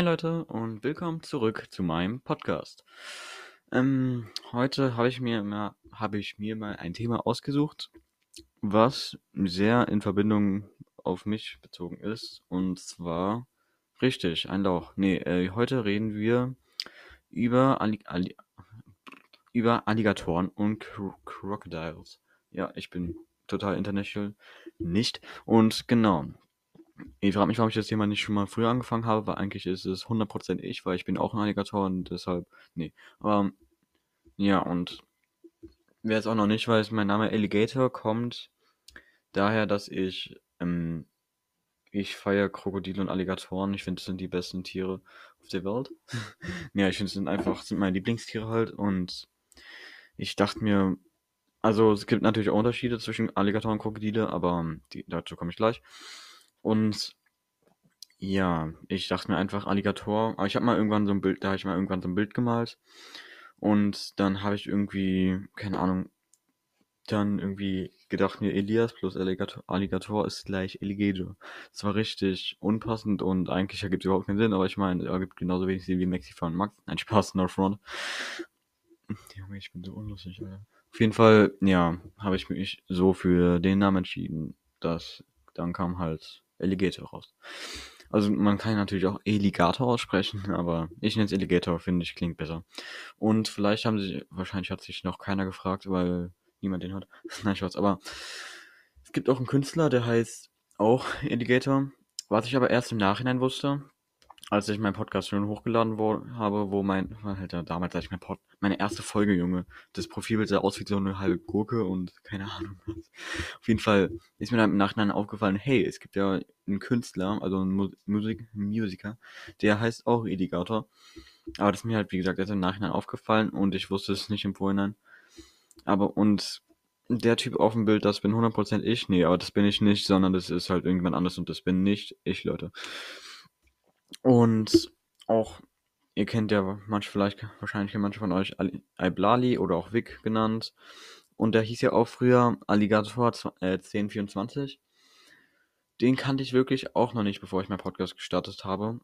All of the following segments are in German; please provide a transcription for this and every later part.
Hi Leute und willkommen zurück zu meinem Podcast. Ähm, heute habe ich mir mal, ich mir mal ein Thema ausgesucht, was sehr in Verbindung auf mich bezogen ist. Und zwar richtig, ein Lauch. Nee, äh, heute reden wir über, Alli Alli über Alligatoren und Cro Crocodiles. Ja, ich bin total international nicht. Und genau, ich frage mich, warum ich das Thema nicht schon mal früher angefangen habe, weil eigentlich ist es 100% ich, weil ich bin auch ein Alligator und deshalb, nee. Aber, ja, und wer es auch noch nicht weiß, mein Name Alligator kommt daher, dass ich, ähm, ich feiere Krokodile und Alligatoren. Ich finde, das sind die besten Tiere auf der Welt. ja, ich finde, es sind einfach, sind meine Lieblingstiere halt und ich dachte mir, also es gibt natürlich auch Unterschiede zwischen Alligatoren und Krokodile, aber die, dazu komme ich gleich. Und ja, ich dachte mir einfach Alligator. Aber ich habe mal irgendwann so ein Bild, da habe ich mal irgendwann so ein Bild gemalt. Und dann habe ich irgendwie, keine Ahnung, dann irgendwie gedacht mir, Elias plus Alligator, Alligator ist gleich Alligator. Das war richtig unpassend und eigentlich ergibt es überhaupt keinen Sinn, aber ich meine, er ergibt genauso wenig Sinn wie Mexico und Max. Nein, Spaß, no front. Junge, ich bin so unlustig, Alter. Auf jeden Fall, ja, habe ich mich so für den Namen entschieden, dass dann kam halt Alligator raus. Also man kann natürlich auch Alligator aussprechen, aber ich nenne es Alligator, finde ich, klingt besser. Und vielleicht haben sie, wahrscheinlich hat sich noch keiner gefragt, weil niemand den hat. Nein, Spaß, aber es gibt auch einen Künstler, der heißt auch Alligator, was ich aber erst im Nachhinein wusste, als ich meinen Podcast schon hochgeladen wo, habe, wo mein, Alter, damals als ich mein Pod, meine erste Folge, Junge, das Profilbild sah aus wie so eine halbe Gurke und keine Ahnung was. Auf jeden Fall ist mir dann im Nachhinein aufgefallen, hey, es gibt ja einen Künstler, also einen Musik, Musiker, der heißt auch Alligator. Aber das ist mir halt, wie gesagt, erst im Nachhinein aufgefallen und ich wusste es nicht im Vorhinein. Aber und der Typ auf dem Bild, das bin 100% ich. Nee, aber das bin ich nicht, sondern das ist halt irgendwann anders und das bin nicht ich, Leute. Und auch, ihr kennt ja manche vielleicht, wahrscheinlich manche von euch Iblali oder auch Vic genannt. Und der hieß ja auch früher Alligator äh, 1024. Den kannte ich wirklich auch noch nicht, bevor ich meinen Podcast gestartet habe.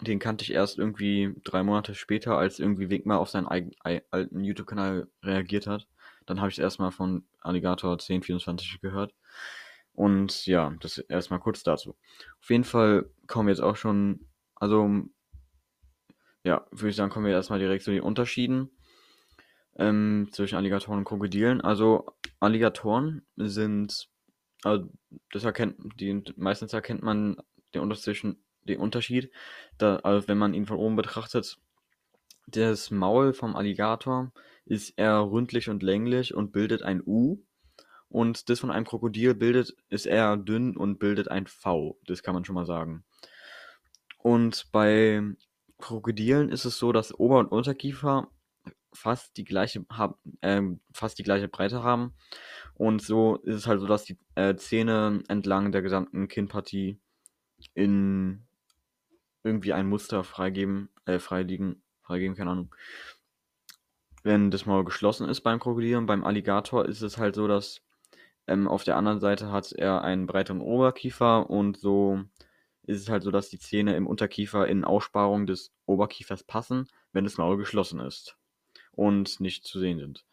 Den kannte ich erst irgendwie drei Monate später, als irgendwie Vic mal auf seinen alten YouTube-Kanal reagiert hat. Dann habe ich es erstmal von Alligator 1024 gehört. Und ja, das erstmal kurz dazu. Auf jeden Fall kommen wir jetzt auch schon also, ja, würde ich sagen, kommen wir erstmal direkt zu den Unterschieden ähm, zwischen Alligatoren und Krokodilen. Also, Alligatoren sind, also das erkennt, die, meistens erkennt man den Unterschied, den Unterschied da, also wenn man ihn von oben betrachtet. Das Maul vom Alligator ist eher rundlich und länglich und bildet ein U. Und das von einem Krokodil bildet, ist eher dünn und bildet ein V. Das kann man schon mal sagen. Und bei Krokodilen ist es so, dass Ober- und Unterkiefer fast die gleiche ähm, fast die gleiche Breite haben. Und so ist es halt so, dass die äh, Zähne entlang der gesamten Kinnpartie in irgendwie ein Muster freigeben, äh, freiliegen, freigeben, keine Ahnung. Wenn das Maul geschlossen ist beim Krokodil und beim Alligator ist es halt so, dass ähm, auf der anderen Seite hat er einen breiteren Oberkiefer und so ist es halt so, dass die Zähne im Unterkiefer in Aussparung des Oberkiefers passen, wenn das Maul geschlossen ist und nicht zu sehen sind.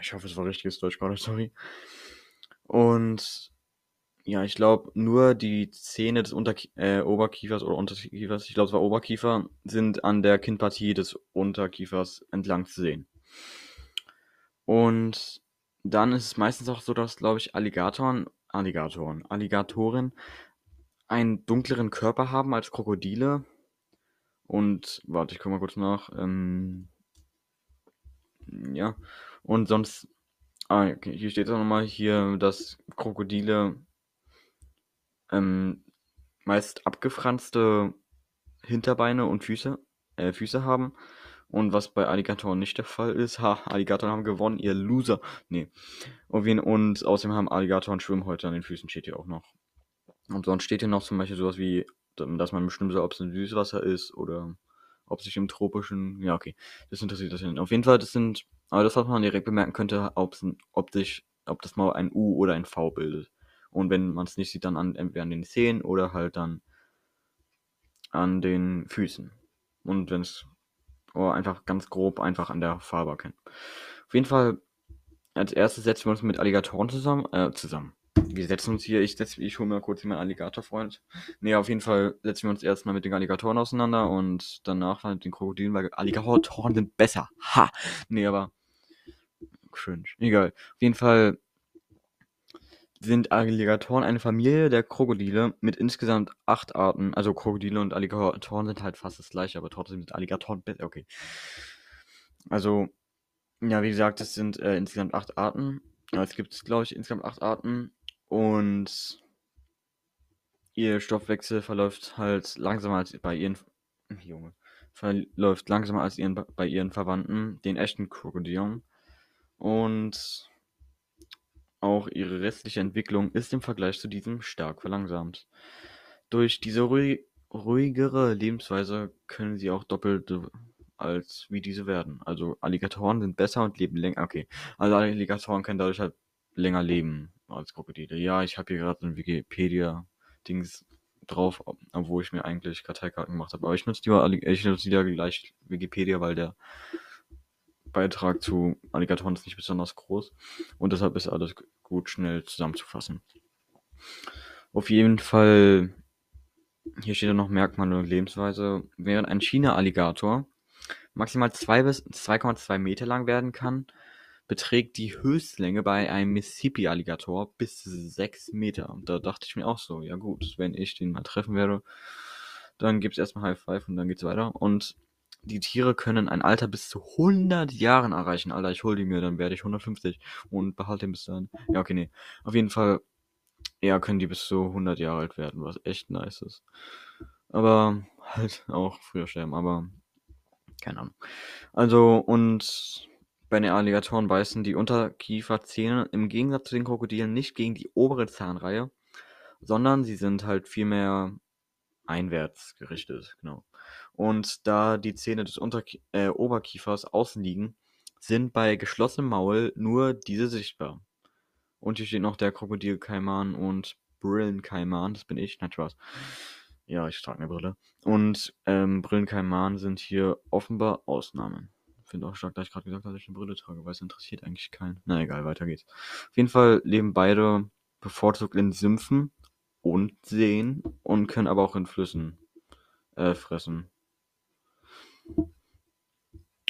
Ich hoffe, es war richtiges Deutsch gerade, sorry. Und ja, ich glaube, nur die Zähne des Unterkie äh, Oberkiefers oder Unterkiefers, ich glaube, es war Oberkiefer, sind an der Kinnpartie des Unterkiefers entlang zu sehen. Und dann ist es meistens auch so, dass, glaube ich, Alligatoren, Alligatoren, Alligatoren einen dunkleren Körper haben als Krokodile. Und warte, ich gucke mal kurz nach. Ähm, ja. Und sonst. Ah, okay, hier steht auch nochmal hier, dass Krokodile ähm, meist abgefranste Hinterbeine und Füße, äh, Füße haben. Und was bei Alligatoren nicht der Fall ist. Ha, Alligatoren haben gewonnen, ihr Loser. Nee. Und außerdem haben Alligatoren Schwimmhäute an den Füßen, steht hier auch noch. Und sonst steht hier noch zum Beispiel sowas wie, dass man bestimmt so, ob es ein Süßwasser ist oder ob sich im tropischen, ja, okay, das interessiert das nicht. Auf jeden Fall, das sind, aber das, was man direkt bemerken könnte, ob sich, ob das mal ein U oder ein V bildet. Und wenn man es nicht sieht, dann an, entweder an den Zähnen oder halt dann an den Füßen. Und wenn es oh, einfach ganz grob einfach an der Farbe erkennen. Auf jeden Fall, als erstes setzen wir uns mit Alligatoren zusammen. Äh, zusammen. Wir setzen uns hier, ich, ich hole mal kurz meinen Alligatorfreund. Ne, auf jeden Fall setzen wir uns erstmal mit den Alligatoren auseinander und danach mit den Krokodilen, weil Alligatoren sind besser. Ha! Ne, aber. Cringe. Egal. Auf jeden Fall sind Alligatoren eine Familie der Krokodile mit insgesamt acht Arten. Also Krokodile und Alligatoren sind halt fast das gleiche, aber trotzdem sind Alligatoren besser. Okay. Also, ja, wie gesagt, es sind äh, insgesamt acht Arten. Es gibt, glaube ich, insgesamt acht Arten. Und ihr Stoffwechsel verläuft halt langsamer als bei ihren. Junge. Verläuft langsamer als ihren, bei ihren Verwandten, den echten Krokodilen. Und auch ihre restliche Entwicklung ist im Vergleich zu diesem stark verlangsamt. Durch diese ruhig, ruhigere Lebensweise können sie auch doppelt als wie diese werden. Also Alligatoren sind besser und leben länger. Okay, also Alligatoren können dadurch halt länger leben als Krokodile. Ja, ich habe hier gerade ein Wikipedia-Dings drauf, obwohl ich mir eigentlich Karteikarten gemacht habe. Aber ich nutze lieber, ich nutze lieber gleich Wikipedia, weil der Beitrag zu Alligatoren ist nicht besonders groß und deshalb ist alles gut schnell zusammenzufassen. Auf jeden Fall, hier steht ja noch Merkmale und Lebensweise. Während ein China-Alligator maximal 2 bis 2,2 Meter lang werden kann, beträgt die Höchstlänge bei einem Mississippi-Alligator bis 6 Meter. Und da dachte ich mir auch so, ja gut, wenn ich den mal treffen werde, dann gibt es erstmal High Five und dann geht's weiter. Und die Tiere können ein Alter bis zu 100 Jahren erreichen. Alter, ich hol die mir, dann werde ich 150 und behalte ihn bis dann. Ja, okay, nee. Auf jeden Fall, ja, können die bis zu 100 Jahre alt werden, was echt nice ist. Aber halt auch früher sterben, aber keine Ahnung. Also, und bei den Alligatoren beißen die Unterkieferzähne im Gegensatz zu den Krokodilen nicht gegen die obere Zahnreihe, sondern sie sind halt vielmehr einwärts gerichtet, genau. Und da die Zähne des Unterkie äh, Oberkiefers außen liegen, sind bei geschlossenem Maul nur diese sichtbar. Und hier steht noch der Krokodilkaiman und Brillenkaiman, das bin ich, nein, Spaß. Ja, ich trage eine Brille. Und ähm, Brillenkaiman sind hier offenbar Ausnahmen. Finde auch stark, dass ich gerade gesagt habe, dass ich eine Brille trage, weil es interessiert eigentlich keinen. Na egal, weiter geht's. Auf jeden Fall leben beide bevorzugt in Sümpfen und Seen und können aber auch in Flüssen äh, fressen.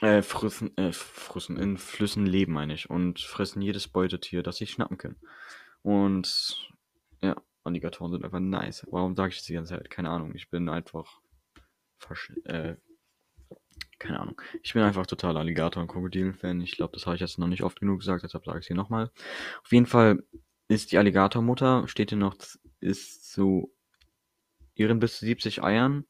Äh, frissen, äh, frissen, in Flüssen leben, meine ich. Und fressen jedes Beutetier, das sie schnappen können. Und ja, Alligatoren sind einfach nice. Warum sage ich das die ganze Zeit? Keine Ahnung. Ich bin einfach. Äh, keine Ahnung. Ich bin einfach total Alligator- und Krokodil-Fan. Ich glaube, das habe ich jetzt noch nicht oft genug gesagt, deshalb sage ich es hier nochmal. Auf jeden Fall ist die Alligatormutter, steht hier noch, ist zu ihren bis zu 70 Eiern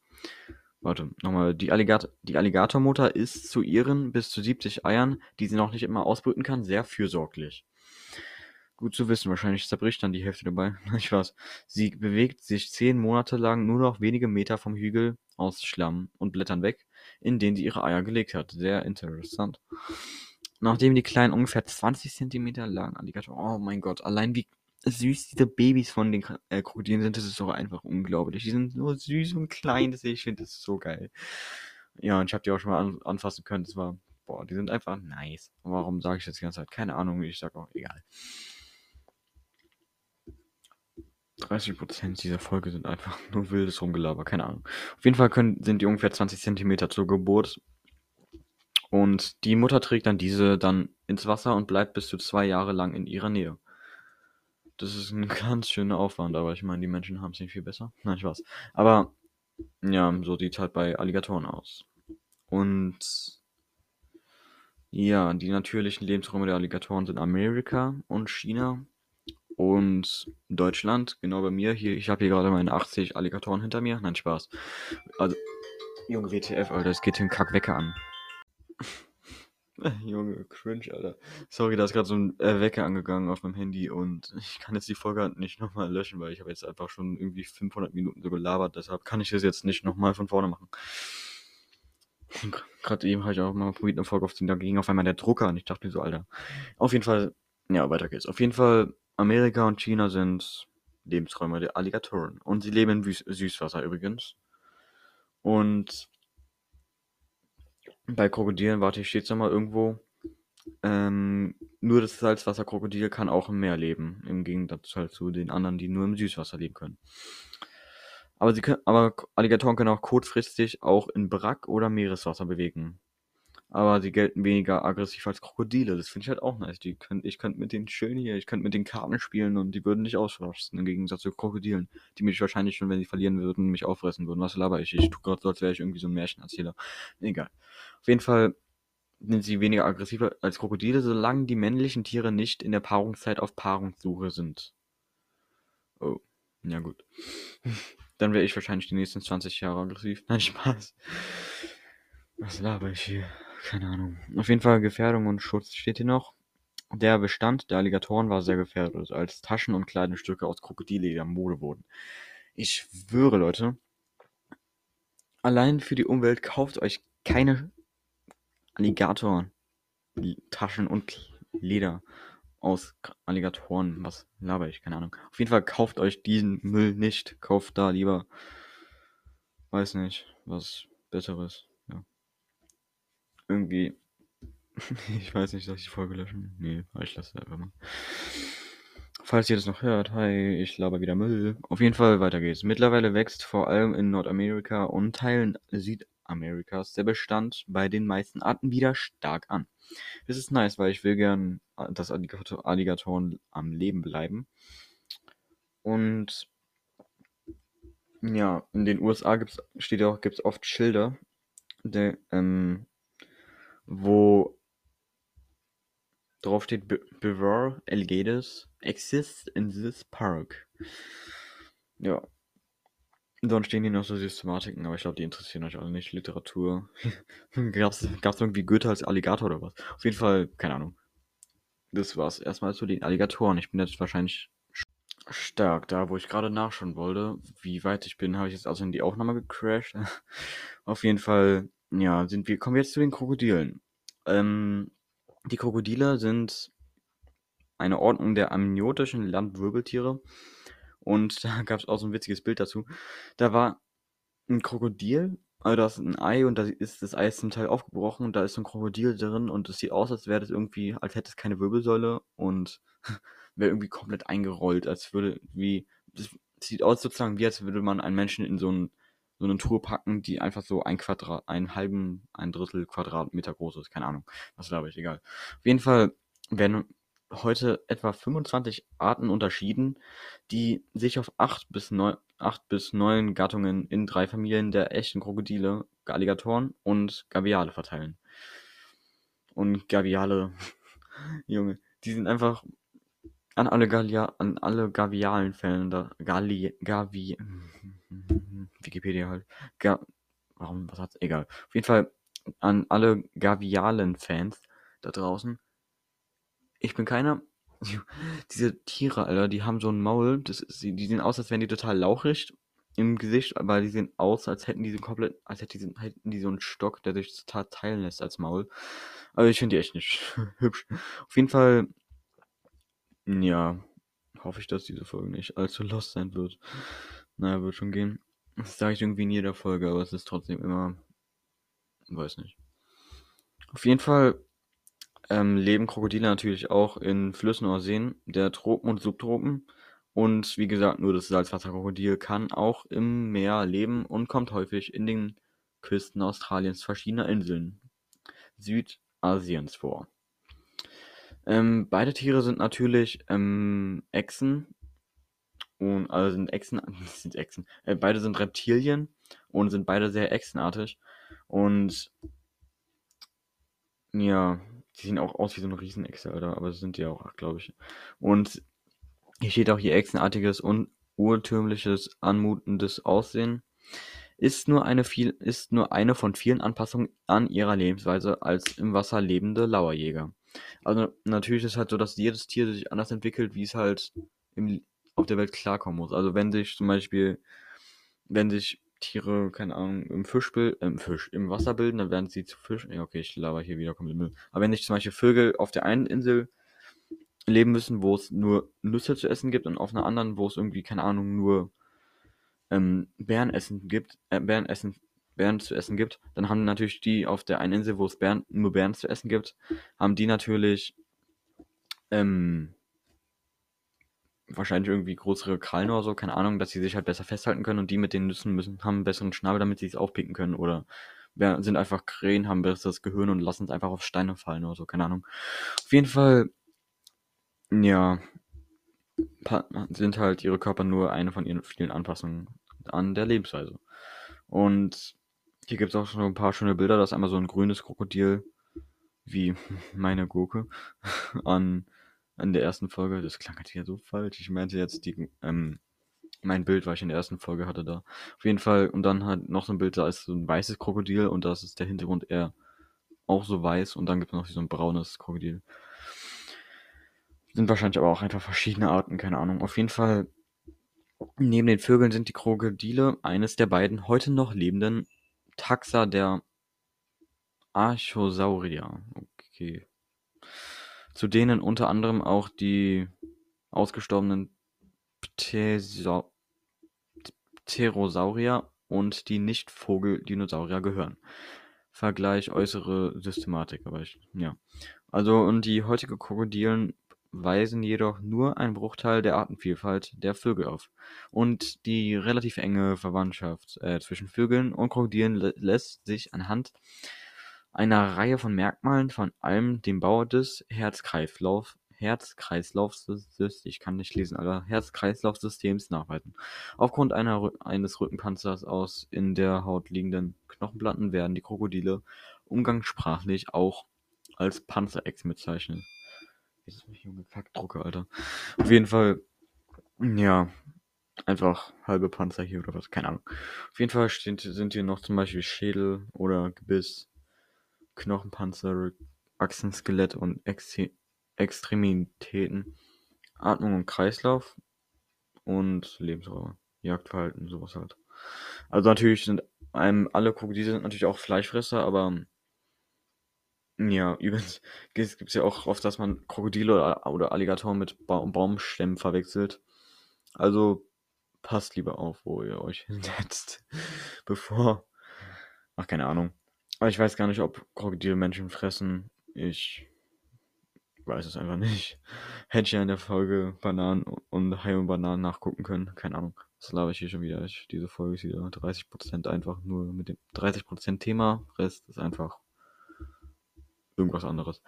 Warte, nochmal. Die, Alligat die Alligatormutter ist zu ihren bis zu 70 Eiern, die sie noch nicht immer ausbrüten kann, sehr fürsorglich. Gut zu wissen, wahrscheinlich zerbricht dann die Hälfte dabei. Ich weiß. Sie bewegt sich zehn Monate lang nur noch wenige Meter vom Hügel aus Schlamm und Blättern weg, in den sie ihre Eier gelegt hat. Sehr interessant. Nachdem die kleinen ungefähr 20 Zentimeter lang Alligator, oh mein Gott, allein wie süß diese Babys von den äh, Krokodilen sind, das ist doch einfach unglaublich. Die sind nur süß und klein, das, ich finde das so geil. Ja, und ich habe die auch schon mal an, anfassen können. Das war, boah, die sind einfach nice. Warum sage ich das die ganze Zeit? Keine Ahnung, ich sag auch, egal. 30% dieser Folge sind einfach nur wildes Rumgelaber, keine Ahnung. Auf jeden Fall können, sind die ungefähr 20 cm zur Geburt. Und die Mutter trägt dann diese dann ins Wasser und bleibt bis zu zwei Jahre lang in ihrer Nähe. Das ist ein ganz schöner Aufwand, aber ich meine, die Menschen haben es nicht viel besser. Nein, Spaß. Aber ja, so sieht halt bei Alligatoren aus. Und ja, die natürlichen Lebensräume der Alligatoren sind Amerika und China und Deutschland. Genau bei mir hier. Ich habe hier gerade meine 80 Alligatoren hinter mir. Nein, Spaß. Also, Junge, WTF, Alter, es geht den Kackwecker an. Junge, cringe, Alter. Sorry, da ist gerade so ein äh, Wecker angegangen auf meinem Handy und ich kann jetzt die Folge nicht nochmal löschen, weil ich habe jetzt einfach schon irgendwie 500 Minuten so gelabert, deshalb kann ich das jetzt nicht nochmal von vorne machen. Gerade eben habe ich auch mal probiert, eine Folge aufzunehmen, da ging auf einmal der Drucker und ich dachte mir so, Alter. Auf jeden Fall, ja, weiter geht's. Auf jeden Fall, Amerika und China sind Lebensräume der Alligatoren und sie leben im Süßwasser übrigens. Und bei Krokodilen, warte, ich steht es nochmal irgendwo. Ähm, nur das Salzwasserkrokodil kann auch im Meer leben, im Gegensatz halt zu den anderen, die nur im Süßwasser leben können. Aber, sie können, aber Alligatoren können auch kurzfristig auch in Brack- oder Meereswasser bewegen. Aber sie gelten weniger aggressiv als Krokodile. Das finde ich halt auch nice. Die könnt, ich könnte mit denen chillen hier, ich könnte mit den Karten spielen und die würden nicht ausrasten, im Gegensatz zu Krokodilen, die mich wahrscheinlich schon, wenn sie verlieren würden, mich auffressen würden. Was laber ich? Ich tue gerade so, als wäre ich irgendwie so ein Märchenerzähler. Egal. Auf jeden Fall sind sie weniger aggressiv als Krokodile, solange die männlichen Tiere nicht in der Paarungszeit auf Paarungssuche sind. Oh, ja gut. Dann wäre ich wahrscheinlich die nächsten 20 Jahre aggressiv. Nein, Spaß. Was laber ich hier? Keine Ahnung. Auf jeden Fall Gefährdung und Schutz steht hier noch. Der Bestand der Alligatoren war sehr gefährdet, als Taschen und Kleidungsstücke aus Krokodilleder Mode wurden. Ich schwöre, Leute, allein für die Umwelt kauft euch keine Alligatoren, Taschen und Leder aus Alligatoren. Was laber ich? Keine Ahnung. Auf jeden Fall kauft euch diesen Müll nicht. Kauft da lieber, weiß nicht, was Besseres. Irgendwie. ich weiß nicht, soll ich die Folge löschen? Nee, ich lasse einfach mal. Falls ihr das noch hört, hi, ich laber wieder Müll. Auf jeden Fall, weiter geht's. Mittlerweile wächst vor allem in Nordamerika und Teilen Südamerikas der Bestand bei den meisten Arten wieder stark an. Das ist nice, weil ich will gern, äh, dass Alligator Alligatoren am Leben bleiben. Und ja, in den USA gibt's, steht auch, gibt's oft Schilder, der, ähm, wo drauf steht, Beware Alligators exist in this park. Ja. Dann stehen hier noch so Systematiken, aber ich glaube, die interessieren euch alle nicht. Literatur. gab's, gab's irgendwie Goethe als Alligator oder was? Auf jeden Fall, keine Ahnung. Das war's erstmal zu den Alligatoren. Ich bin jetzt wahrscheinlich stark da, wo ich gerade nachschauen wollte. Wie weit ich bin, habe ich jetzt also in die Aufnahme gecrashed. Auf jeden Fall, ja, sind wir, kommen wir jetzt zu den Krokodilen. Ähm, die Krokodile sind eine Ordnung der amniotischen Landwirbeltiere. Und da gab es auch so ein witziges Bild dazu. Da war ein Krokodil, also da ist ein Ei und da ist das Ei zum Teil aufgebrochen und da ist so ein Krokodil drin und es sieht aus, als wäre das irgendwie, als hätte es keine Wirbelsäule und wäre irgendwie komplett eingerollt, als würde wie, das sieht aus sozusagen wie, als würde man einen Menschen in so, ein, so eine Tour packen, die einfach so ein Quadrat, einen halben, ein Drittel Quadratmeter groß ist, keine Ahnung, was glaube ich, egal. Auf jeden Fall werden heute etwa 25 Arten unterschieden, die sich auf 8 bis 9, 8 bis 9 Gattungen in drei Familien der echten Krokodile, Alligatoren und Gaviale verteilen. Und Gaviale, Junge, die sind einfach an alle, Gallia, an alle Gavialen-Fällen da, Galli, Gavi, Wikipedia halt, Ga, warum, was hat's, egal. Auf jeden Fall an alle Gavialen-Fans da draußen, ich bin keiner. Diese Tiere, Alter, die haben so ein Maul, das ist, die sehen aus, als wären die total lauchig im Gesicht, aber die sehen aus, als hätten die so komplett, als hätten die, hätten die so einen Stock, der sich total teilen lässt als Maul. Also ich finde die echt nicht hübsch. Auf jeden Fall, ja, hoffe ich, dass diese Folge nicht allzu lost sein wird. Naja, wird schon gehen. Das sage ich irgendwie in jeder Folge, aber es ist trotzdem immer, weiß nicht. Auf jeden Fall ähm, leben Krokodile natürlich auch in Flüssen oder Seen der Tropen und Subtropen. Und wie gesagt, nur das Salzwasserkrokodil kann auch im Meer leben und kommt häufig in den Küsten Australiens verschiedener Inseln Südasiens vor. Ähm, beide Tiere sind natürlich ähm, Echsen. Und, also sind Echsen, sind Echsen. Äh, beide sind Reptilien und sind beide sehr echsenartig. Und ja, die sehen auch aus wie so eine Riesenechse, Alter, aber sind die auch, glaube ich. Und hier steht auch hier echsenartiges und urtümliches, anmutendes Aussehen. Ist nur, eine viel, ist nur eine von vielen Anpassungen an ihrer Lebensweise als im Wasser lebende Lauerjäger. Also natürlich ist es halt so, dass jedes Tier sich anders entwickelt, wie es halt im, auf der Welt klarkommen muss. Also wenn sich zum Beispiel, wenn sich Tiere, keine Ahnung, im Fischbild, äh, im Fisch, im Wasser bilden, dann werden sie zu Fisch. Ja, okay, ich laber hier wieder komplett Müll. Aber wenn sich zum Beispiel Vögel auf der einen Insel leben müssen, wo es nur Nüsse zu essen gibt und auf einer anderen, wo es irgendwie, keine Ahnung, nur ähm, Bärenessen gibt, äh, Bärenessen Bären zu essen gibt, dann haben natürlich die auf der einen Insel, wo es Bären, nur Bären zu essen gibt, haben die natürlich ähm, wahrscheinlich irgendwie größere Krallen oder so, keine Ahnung, dass sie sich halt besser festhalten können und die mit den Nüssen müssen, haben einen besseren Schnabel, damit sie es aufpicken können oder sind einfach Krähen, haben besseres Gehirn und lassen es einfach auf Steine fallen oder so, keine Ahnung. Auf jeden Fall, ja, sind halt ihre Körper nur eine von ihren vielen Anpassungen an der Lebensweise. Und hier gibt es auch schon ein paar schöne Bilder. Das ist einmal so ein grünes Krokodil, wie meine Gurke, an, an der ersten Folge. Das klang halt hier so falsch. Ich meinte jetzt die, ähm, mein Bild, was ich in der ersten Folge hatte da. Auf jeden Fall. Und dann halt noch so ein Bild, da ist so ein weißes Krokodil und das ist der Hintergrund eher auch so weiß. Und dann gibt es noch so ein braunes Krokodil. Sind wahrscheinlich aber auch einfach verschiedene Arten, keine Ahnung. Auf jeden Fall, neben den Vögeln sind die Krokodile eines der beiden heute noch lebenden Taxa der Archosaurier. Okay. Zu denen unter anderem auch die ausgestorbenen Pterosaurier und die Nicht-Vogel-Dinosaurier gehören. Vergleich äußere Systematik, aber ich, ja. Also, und die heutige Krokodilen weisen jedoch nur einen Bruchteil der Artenvielfalt der Vögel auf. Und die relativ enge Verwandtschaft äh, zwischen Vögeln und Krokodilen lä lässt sich anhand einer Reihe von Merkmalen, von allem dem Bau des Herz-Kreislauf, Herz-Kreislaufsystems, ich kann nicht lesen, aber Herz-Kreislaufsystems nachweisen. Aufgrund einer, eines Rückenpanzers aus in der Haut liegenden Knochenplatten werden die Krokodile umgangssprachlich auch als Panzerex bezeichnet. Jetzt ist mich junge Kackdrucke, Alter. Auf jeden Fall, ja, einfach halbe Panzer hier oder was, keine Ahnung. Auf jeden Fall steht, sind hier noch zum Beispiel Schädel oder Gebiss, Knochenpanzer, Achsenskelett und Ex Extremitäten, Atmung und Kreislauf und Lebensräume, Jagdverhalten, sowas halt. Also natürlich sind einem alle Krokodile sind natürlich auch Fleischfresser, aber ja, übrigens gibt es ja auch oft, dass man Krokodile oder, oder Alligatoren mit ba Baumstämmen verwechselt. Also passt lieber auf, wo ihr euch hinsetzt, bevor. Ach, keine Ahnung. Aber ich weiß gar nicht, ob Krokodile Menschen fressen. Ich weiß es einfach nicht. Hätte ich ja in der Folge Bananen und Hai und Bananen nachgucken können. Keine Ahnung. Das laber ich hier schon wieder. Ich, diese Folge ist wieder 30% einfach nur mit dem 30% Thema. Rest ist einfach irgendwas anderes.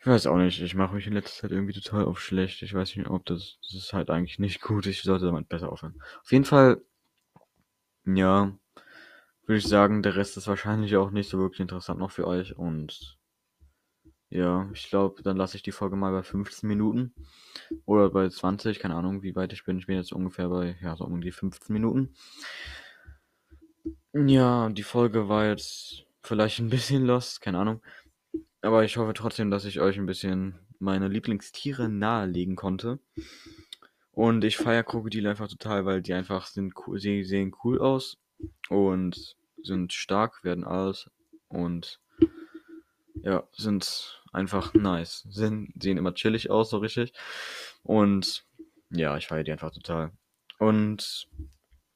Ich weiß auch nicht. Ich mache mich in letzter Zeit irgendwie total auf schlecht. Ich weiß nicht, ob das, das ist halt eigentlich nicht gut. Ich sollte damit besser aufhören. Auf jeden Fall, ja, würde ich sagen, der Rest ist wahrscheinlich auch nicht so wirklich interessant noch für euch. Und ja, ich glaube, dann lasse ich die Folge mal bei 15 Minuten. Oder bei 20, keine Ahnung, wie weit ich bin. Ich bin jetzt ungefähr bei, ja, so um die 15 Minuten. Ja, die Folge war jetzt vielleicht ein bisschen lost, keine Ahnung. Aber ich hoffe trotzdem, dass ich euch ein bisschen meine Lieblingstiere nahelegen konnte. Und ich feiere Krokodile einfach total, weil die einfach sind cool, sie sehen cool aus und sind stark, werden alles und ja, sind einfach nice. Sind, sehen immer chillig aus, so richtig. Und ja, ich feiere die einfach total. Und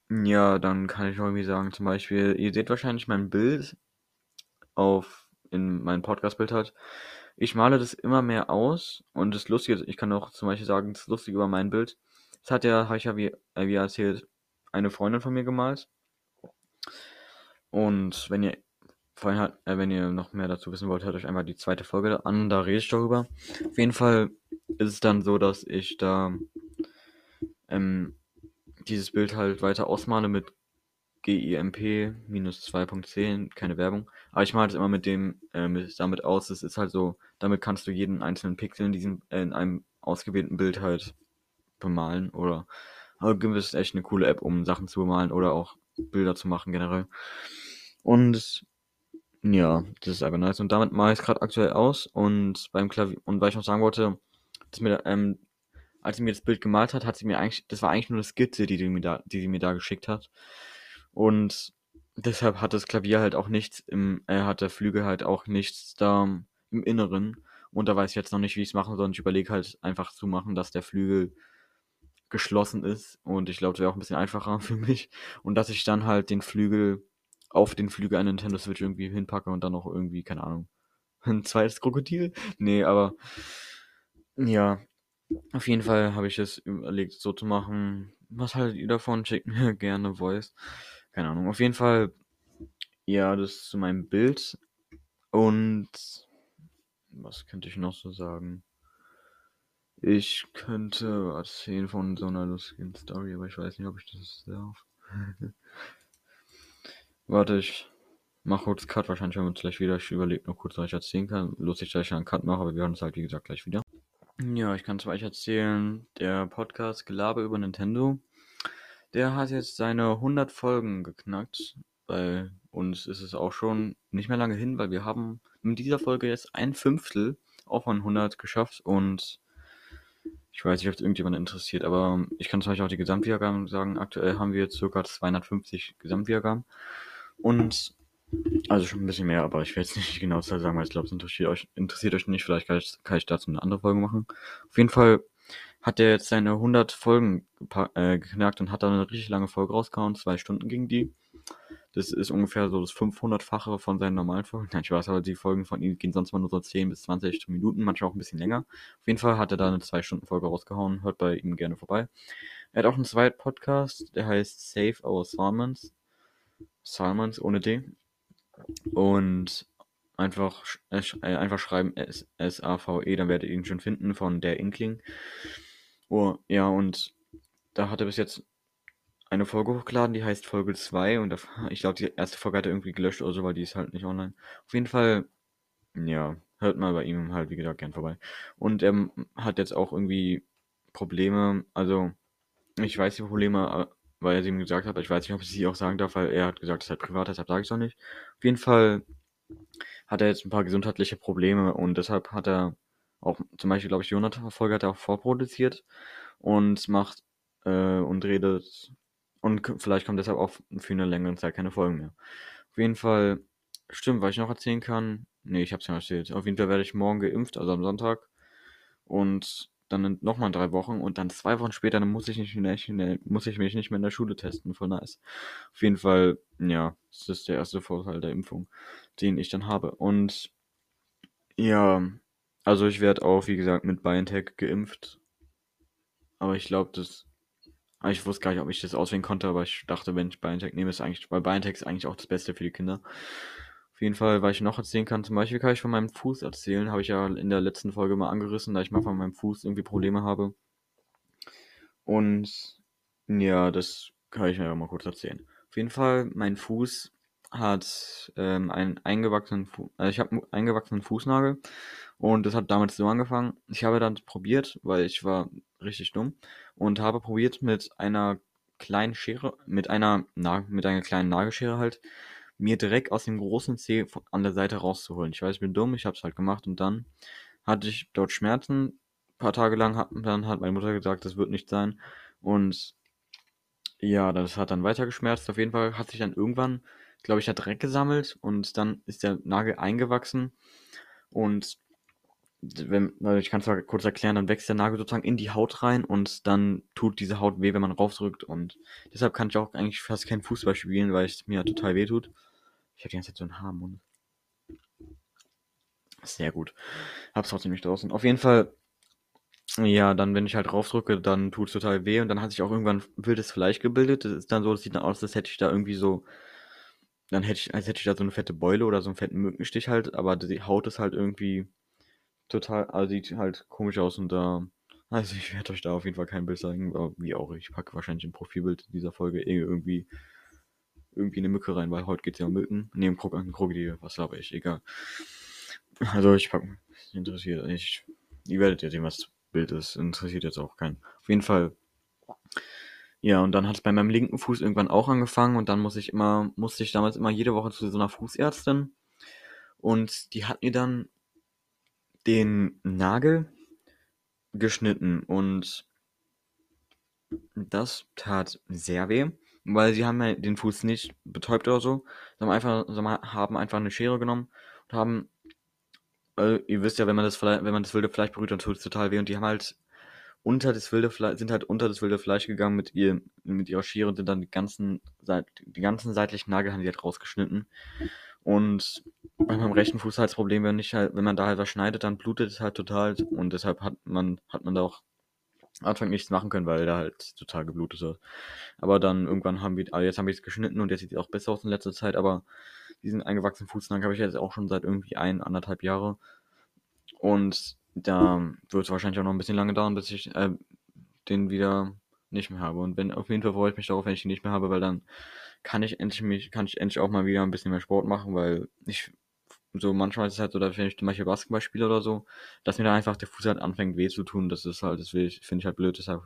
ja, dann kann ich irgendwie sagen, zum Beispiel, ihr seht wahrscheinlich mein Bild auf in meinem Podcast-Bild hat. Ich male das immer mehr aus und das Lustige, ich kann auch zum Beispiel sagen, das Lustige über mein Bild, das hat ja, habe ich ja wie, äh, wie erzählt, eine Freundin von mir gemalt. Und wenn ihr vorhin halt, äh, wenn ihr noch mehr dazu wissen wollt, hört euch einfach die zweite Folge an, da rede ich darüber. Auf jeden Fall ist es dann so, dass ich da ähm, dieses Bild halt weiter ausmale mit GIMP minus 2.10, keine Werbung. Aber ich male das immer mit dem, äh, mit, damit aus. Es ist halt so, damit kannst du jeden einzelnen Pixel in diesem, äh, in einem ausgewählten Bild halt bemalen. Oder aber GIMP ist echt eine coole App, um Sachen zu bemalen oder auch Bilder zu machen generell. Und ja, das ist einfach nice. Und damit mache ich es gerade aktuell aus. Und beim Klavier, und weil ich noch sagen wollte, dass mir, ähm, als sie mir das Bild gemalt hat, hat sie mir eigentlich, das war eigentlich nur eine Skizze, die, die, mir da, die sie mir da geschickt hat. Und deshalb hat das Klavier halt auch nichts im, äh, hat der Flügel halt auch nichts da im Inneren. Und da weiß ich jetzt noch nicht, wie ich es machen soll. Und ich überlege halt einfach zu machen, dass der Flügel geschlossen ist. Und ich glaube, das wäre auch ein bisschen einfacher für mich. Und dass ich dann halt den Flügel auf den Flügel einer Nintendo Switch irgendwie hinpacke und dann noch irgendwie, keine Ahnung, ein zweites Krokodil? Nee, aber ja, auf jeden Fall habe ich es überlegt, so zu machen. Was haltet ihr davon? Schickt mir gerne Voice. Keine Ahnung. Auf jeden Fall, ja, das ist zu meinem Bild. Und was könnte ich noch so sagen? Ich könnte erzählen von so einer lustigen Story, aber ich weiß nicht, ob ich das darf. Warte, ich mach kurz Cut. Wahrscheinlich hören wir uns gleich wieder. Ich überlege noch kurz, was ich erzählen kann. Lustig, dass ich einen Cut mache, aber wir hören uns halt, wie gesagt, gleich wieder. Ja, ich kann es euch erzählen. Der Podcast Gelaber über Nintendo, der hat jetzt seine 100 Folgen geknackt. Bei uns ist es auch schon nicht mehr lange hin, weil wir haben mit dieser Folge jetzt ein Fünftel auch von 100 geschafft und ich weiß nicht, ob es irgendjemand interessiert, aber ich kann zum Beispiel auch die Gesamtwiedergaben sagen. Aktuell haben wir ca. 250 Gesamtwiedergaben und also schon ein bisschen mehr, aber ich will jetzt nicht genau sagen, weil ich glaube, es interessiert euch, interessiert euch nicht. Vielleicht kann ich, kann ich dazu eine andere Folge machen. Auf jeden Fall hat er jetzt seine 100 Folgen äh, geknackt und hat dann eine richtig lange Folge rausgehauen. Zwei Stunden ging die. Das ist ungefähr so das 500-fache von seinen normalen Folgen. Nein, ich weiß aber, die Folgen von ihm gehen sonst mal nur so 10 bis 20 Minuten, manchmal auch ein bisschen länger. Auf jeden Fall hat er da eine 2-Stunden-Folge rausgehauen. Hört bei ihm gerne vorbei. Er hat auch einen zweiten Podcast, der heißt Save Our Salmons. Salmons ohne D. Und einfach, äh, einfach schreiben S-A-V-E, dann werdet ihr ihn schon finden von der Inkling. Oh, ja, und da hat er bis jetzt eine Folge hochgeladen, die heißt Folge 2 und ich glaube, die erste Folge hat er irgendwie gelöscht oder so, weil die ist halt nicht online. Auf jeden Fall, ja, hört mal bei ihm halt, wie gesagt, gern vorbei. Und er hat jetzt auch irgendwie Probleme, also ich weiß die Probleme, weil er sie ihm gesagt hat. Ich weiß nicht, ob ich sie auch sagen darf, weil er hat gesagt, es ist halt privat, deshalb sage ich es auch nicht. Auf jeden Fall hat er jetzt ein paar gesundheitliche Probleme und deshalb hat er auch, zum Beispiel, glaube ich, Jonathan-Folge hat er auch vorproduziert und macht äh, und redet und vielleicht kommt deshalb auch für eine längere Zeit keine Folgen mehr. Auf jeden Fall, stimmt, was ich noch erzählen kann. Nee, ich hab's ja erzählt. Auf jeden Fall werde ich morgen geimpft, also am Sonntag. Und dann nochmal drei Wochen und dann zwei Wochen später, dann muss ich, nicht mehr, muss ich mich nicht mehr in der Schule testen. Voll nice. Auf jeden Fall, ja, das ist der erste Vorteil der Impfung, den ich dann habe. Und ja, also ich werde auch, wie gesagt, mit BioNTech geimpft. Aber ich glaube, das. Ich wusste gar nicht, ob ich das auswählen konnte, aber ich dachte, wenn ich BioNTech nehme, ist eigentlich, weil BioNTech ist eigentlich auch das Beste für die Kinder. Auf jeden Fall, weil ich noch erzählen kann, zum Beispiel kann ich von meinem Fuß erzählen, habe ich ja in der letzten Folge mal angerissen, da ich mal von meinem Fuß irgendwie Probleme habe. Und ja, das kann ich mir mal kurz erzählen. Auf jeden Fall, mein Fuß hat ähm, einen eingewachsenen, Fu also ich habe einen eingewachsenen Fußnagel und das hat damals so angefangen. Ich habe dann probiert, weil ich war richtig dumm und habe probiert mit einer kleinen Schere, mit einer, na, mit einer kleinen Nagelschere halt, mir direkt aus dem großen Zeh an der Seite rauszuholen. Ich weiß, ich bin dumm, ich habe es halt gemacht und dann hatte ich dort Schmerzen. Ein paar Tage lang hat, dann hat meine Mutter gesagt, das wird nicht sein. Und ja, das hat dann weiter geschmerzt. Auf jeden Fall hat sich dann irgendwann, glaube ich, der Dreck gesammelt und dann ist der Nagel eingewachsen. Und wenn, ich kann es mal kurz erklären, dann wächst der Nagel sozusagen in die Haut rein und dann tut diese Haut weh, wenn man raufdrückt. Und deshalb kann ich auch eigentlich fast kein Fußball spielen, weil es mir total weh tut. Ich habe die ganze Zeit so ein Haar im Mund. Sehr gut. Hab's trotzdem nicht draußen. Auf jeden Fall, ja, dann, wenn ich halt draufdrücke, dann tut's total weh und dann hat sich auch irgendwann wildes Fleisch gebildet. Das ist dann so, das sieht dann aus, als hätte ich da irgendwie so, dann hätte ich, als hätte ich da so eine fette Beule oder so einen fetten Mückenstich halt, aber die Haut ist halt irgendwie total, also sieht halt komisch aus und da, also ich werde euch da auf jeden Fall kein Bild sagen, wie auch, ich packe wahrscheinlich im Profilbild dieser Folge irgendwie irgendwie eine Mücke rein, weil heute geht es ja um Mücken. Ne, um Krok Krokodil, was habe ich, egal. Also ich packe, interessiert, ich, ihr werdet ja sehen, was das Bild ist, interessiert jetzt auch keinen. Auf jeden Fall, ja, und dann hat es bei meinem linken Fuß irgendwann auch angefangen und dann muss ich immer, musste ich damals immer jede Woche zu so einer Fußärztin und die hat mir dann den Nagel geschnitten und das tat sehr weh, weil sie haben ja den Fuß nicht betäubt oder so. Haben einfach, haben einfach eine Schere genommen und haben, äh, ihr wisst ja, wenn man das, wenn man das wilde Fleisch berührt, dann tut es total weh und die haben halt unter das wilde Fleisch, sind halt unter das wilde Fleisch gegangen mit ihr, mit ihrer Schere und sind dann die ganzen, die ganzen seitlichen Nagel haben die halt rausgeschnitten. Und bei meinem rechten Fuß halt das Problem, wenn ich halt, wenn man da halt was schneidet, dann blutet es halt total und deshalb hat man, hat man da auch am Anfang nichts machen können, weil der halt total geblutet hat. Aber dann irgendwann haben wir, also jetzt haben wir es geschnitten und jetzt sieht es auch besser aus in letzter Zeit, aber diesen eingewachsenen Fußnagel habe ich jetzt auch schon seit irgendwie ein, anderthalb Jahre. Und da wird es wahrscheinlich auch noch ein bisschen lange dauern, bis ich äh, den wieder nicht mehr habe. Und wenn auf jeden Fall freue ich mich darauf, wenn ich den nicht mehr habe, weil dann kann ich endlich mich, kann ich endlich auch mal wieder ein bisschen mehr Sport machen, weil ich so manchmal ist es halt so, dass wenn ich Beispiel Basketball spiele oder so, dass mir dann einfach der Fuß halt anfängt weh zu tun. Das ist halt, das finde ich halt blöd, deshalb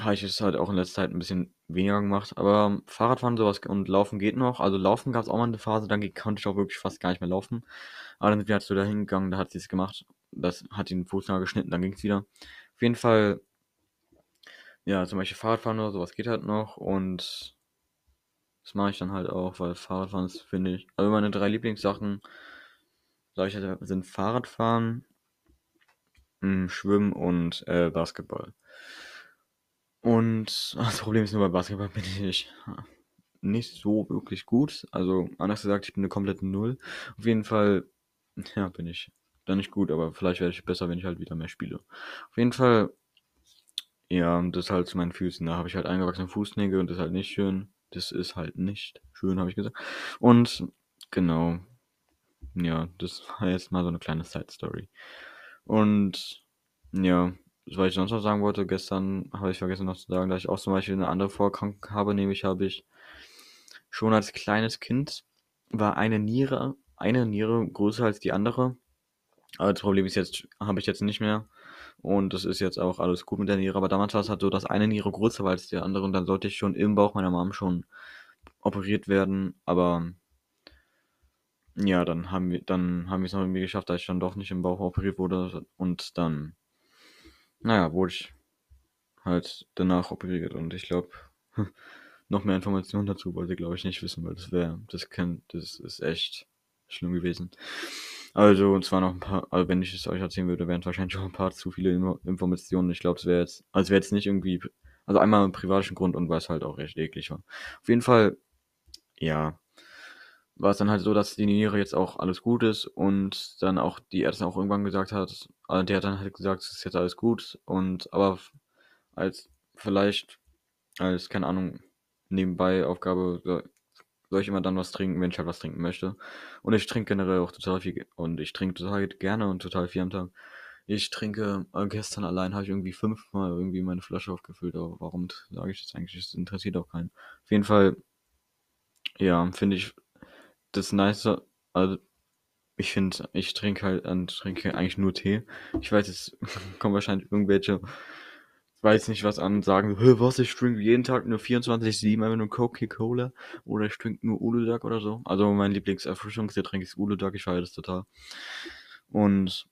habe ich es halt auch in letzter Zeit ein bisschen weniger gemacht. Aber Fahrradfahren sowas und Laufen geht noch. Also Laufen gab es auch mal eine Phase, dann konnte ich auch wirklich fast gar nicht mehr laufen. Aber dann sind wir halt so da hingegangen, da hat sie es gemacht. Das hat den Fußnagel geschnitten, dann ging es wieder. Auf jeden Fall, ja, zum Beispiel Fahrradfahren oder sowas geht halt noch. Und das mache ich dann halt auch, weil Fahrradfahren ist, finde ich. Also meine drei Lieblingssachen, sag ich halt, sind Fahrradfahren, hm, Schwimmen und äh, Basketball. Und das Problem ist nur bei Basketball bin ich nicht so wirklich gut. Also anders gesagt, ich bin eine komplette Null. Auf jeden Fall, ja, bin ich da nicht gut, aber vielleicht werde ich besser, wenn ich halt wieder mehr spiele. Auf jeden Fall, ja, das ist halt zu meinen Füßen. Da habe ich halt eingewachsene Fußnägel und das ist halt nicht schön. Das ist halt nicht schön, habe ich gesagt. Und genau, ja, das war jetzt mal so eine kleine Side-Story. Und ja, was ich sonst noch sagen wollte, gestern habe ich vergessen noch zu sagen, dass ich auch zum Beispiel eine andere Vorerkrankung habe, nämlich habe ich schon als kleines Kind war eine Niere, eine Niere größer als die andere. Aber das Problem ist jetzt, habe ich jetzt nicht mehr. Und das ist jetzt auch alles gut mit der Niere. Aber damals war es halt so, dass eine Niere größer war als die andere. Und dann sollte ich schon im Bauch meiner Mom schon operiert werden. Aber ja, dann haben wir, dann haben wir es noch irgendwie geschafft, dass ich dann doch nicht im Bauch operiert wurde. Und dann naja, wurde ich halt danach operiert und ich glaube, noch mehr Informationen dazu wollte, glaube ich, nicht wissen, weil das wäre, das kennt, das ist echt schlimm gewesen. Also, und zwar noch ein paar, also wenn ich es euch erzählen würde, wären es wahrscheinlich schon ein paar zu viele Informationen. Ich glaube, es wäre jetzt, also wäre jetzt nicht irgendwie, also einmal im privatischen Grund und weil es halt auch recht eklig war. Auf jeden Fall, ja, war es dann halt so, dass die Niere jetzt auch alles gut ist und dann auch die Ärztin auch irgendwann gesagt hat, äh, der hat dann halt gesagt, es ist jetzt alles gut und aber als vielleicht als keine Ahnung nebenbei Aufgabe soll ich immer dann was trinken, wenn ich halt was trinken möchte. Und ich trinke generell auch total viel und ich trinke total gerne und total viel am Tag. Ich trinke, äh, gestern allein habe ich irgendwie fünfmal irgendwie meine Flasche aufgefüllt, aber warum sage ich das eigentlich? Das interessiert auch keinen. Auf jeden Fall, ja, finde ich das Nice, also ich finde, ich trinke halt, äh, trinke eigentlich nur Tee. Ich weiß, es kommen wahrscheinlich irgendwelche, weiß nicht was an, sagen, was, ich trinke jeden Tag nur 24-7 einfach nur Coca-Cola oder ich trinke nur Uludag oder so. Also mein Lieblingserfrischungsgetränk ist Uludag, ich feiere das total. Und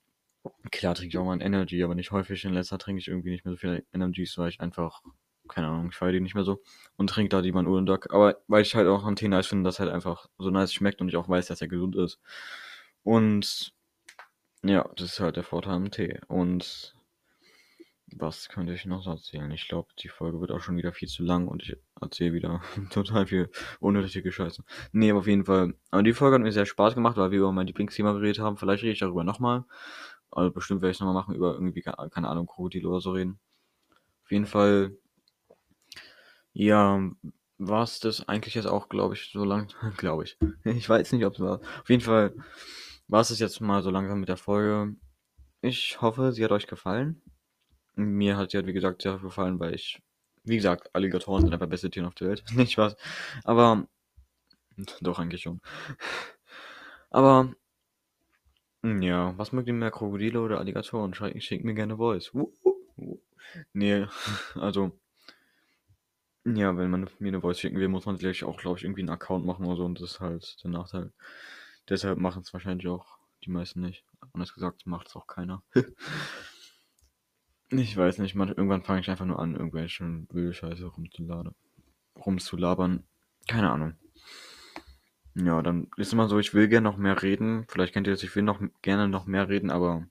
klar trinke ich auch mal ein Energy, aber nicht häufig. In letzter trinke ich irgendwie nicht mehr so viele Energies, weil ich einfach keine Ahnung, ich feiere die nicht mehr so und trinke da die Manulen Duck. Aber weil ich halt auch an Tee nice finde, dass halt einfach so nice schmeckt und ich auch weiß, dass er gesund ist. Und ja, das ist halt der Vorteil am Tee. Und was könnte ich noch erzählen? Ich glaube, die Folge wird auch schon wieder viel zu lang und ich erzähle wieder total viel unnötige Scheiße. Nee, aber auf jeden Fall. Aber die Folge hat mir sehr Spaß gemacht, weil wir über mein Lieblingsthema geredet haben. Vielleicht rede ich darüber nochmal. Also bestimmt werde ich es nochmal machen, über irgendwie, keine Ahnung, Krokodil oder so reden. Auf jeden Fall ja, war es das eigentlich jetzt auch, glaube ich, so lang, glaube ich. Ich weiß nicht, ob es war. Auf jeden Fall war es jetzt mal so langsam mit der Folge. Ich hoffe, sie hat euch gefallen. Mir hat sie halt, wie gesagt, sehr gefallen, weil ich, wie gesagt, Alligatoren sind einfach beste Tiere auf der Welt. nicht was. Aber, doch eigentlich schon. Aber, ja, was mögt ihr mehr, Krokodile oder Alligatoren? Schickt mir gerne Voice. Nee, also, ja, wenn man mir eine Voice schicken will, muss man gleich auch, glaube ich, irgendwie einen Account machen oder so und das ist halt der Nachteil. Deshalb machen es wahrscheinlich auch die meisten nicht. Anders gesagt, macht es auch keiner. ich weiß nicht, man, irgendwann fange ich einfach nur an, irgendwelche wilde Scheiße rumzuladen, rumzulabern. Keine Ahnung. Ja, dann ist immer so, ich will gerne noch mehr reden. Vielleicht kennt ihr das, ich will noch gerne noch mehr reden, aber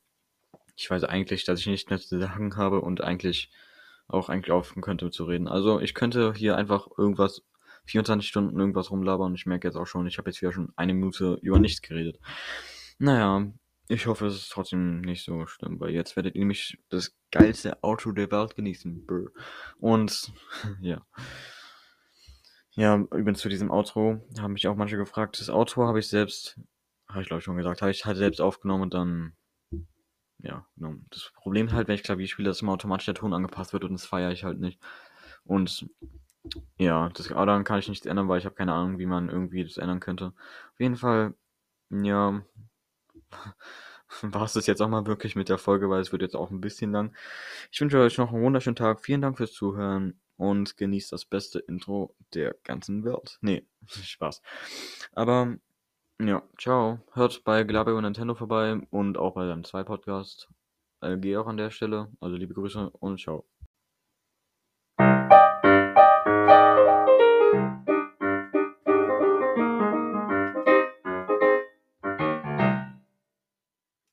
ich weiß eigentlich, dass ich nichts mehr zu sagen habe und eigentlich auch eigentlich aufhören könnte zu reden. Also ich könnte hier einfach irgendwas 24 Stunden irgendwas rumlabern. Ich merke jetzt auch schon, ich habe jetzt wieder schon eine Minute über nichts geredet. Naja, ich hoffe, es ist trotzdem nicht so schlimm, weil jetzt werdet ihr nämlich das geilste Auto der Welt genießen. Und ja. Ja, übrigens zu diesem Outro haben mich auch manche gefragt. Das Outro habe ich selbst, habe ich glaube ich schon gesagt, habe ich halt selbst aufgenommen und dann, ja, genommen. Das Problem halt, wenn ich Klavier spiele, dass immer automatisch der Ton angepasst wird und das feiere ich halt nicht. Und ja, das, daran kann ich nichts ändern, weil ich habe keine Ahnung, wie man irgendwie das ändern könnte. Auf jeden Fall, ja, war es das jetzt auch mal wirklich mit der Folge, weil es wird jetzt auch ein bisschen lang. Ich wünsche euch noch einen wunderschönen Tag. Vielen Dank fürs Zuhören und genießt das beste Intro der ganzen Welt. Nee, Spaß. Aber ja, ciao. Hört bei Gelaber über Nintendo vorbei und auch bei seinem zwei Podcast. LG auch an der Stelle. Also liebe Grüße und ciao.